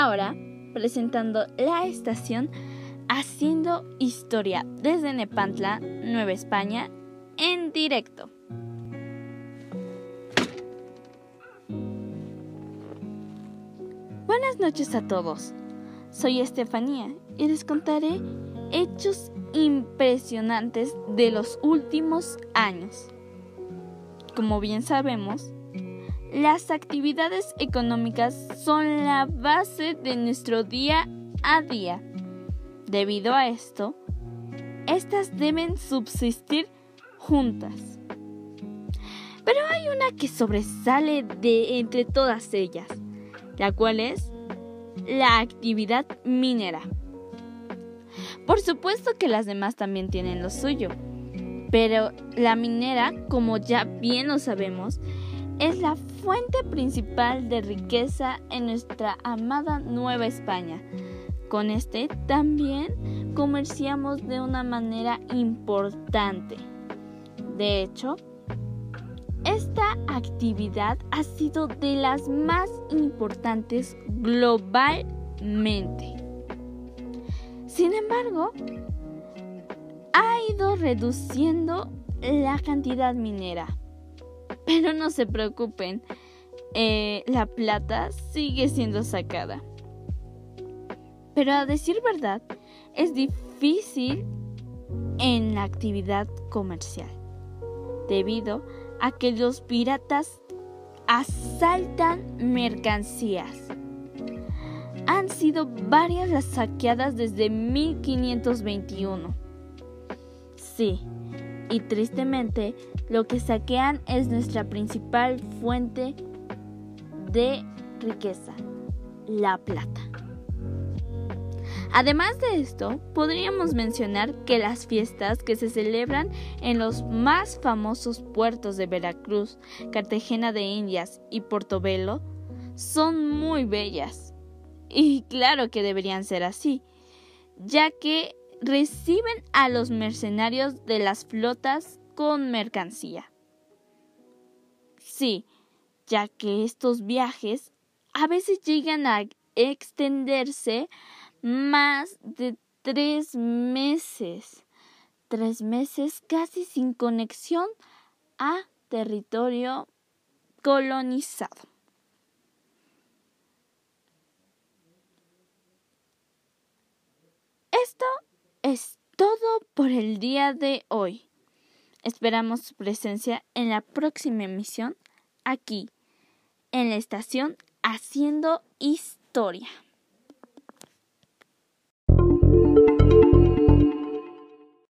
ahora presentando la estación Haciendo Historia desde Nepantla, Nueva España, en directo. Buenas noches a todos. Soy Estefanía y les contaré hechos impresionantes de los últimos años. Como bien sabemos, las actividades económicas son la base de nuestro día a día. Debido a esto, estas deben subsistir juntas. Pero hay una que sobresale de entre todas ellas, la cual es la actividad minera. Por supuesto que las demás también tienen lo suyo, pero la minera, como ya bien lo sabemos, es la fuente principal de riqueza en nuestra amada Nueva España. Con este también comerciamos de una manera importante. De hecho, esta actividad ha sido de las más importantes globalmente. Sin embargo, ha ido reduciendo la cantidad minera pero no se preocupen, eh, la plata sigue siendo sacada. Pero a decir verdad, es difícil en la actividad comercial, debido a que los piratas asaltan mercancías. Han sido varias las saqueadas desde 1521. Sí, y tristemente lo que saquean es nuestra principal fuente de riqueza, la plata. Además de esto, podríamos mencionar que las fiestas que se celebran en los más famosos puertos de Veracruz, Cartagena de Indias y Portobelo son muy bellas. Y claro que deberían ser así, ya que reciben a los mercenarios de las flotas con mercancía. Sí, ya que estos viajes a veces llegan a extenderse más de tres meses. Tres meses casi sin conexión a territorio colonizado. Esto es todo por el día de hoy. Esperamos su presencia en la próxima emisión aquí, en la estación Haciendo Historia.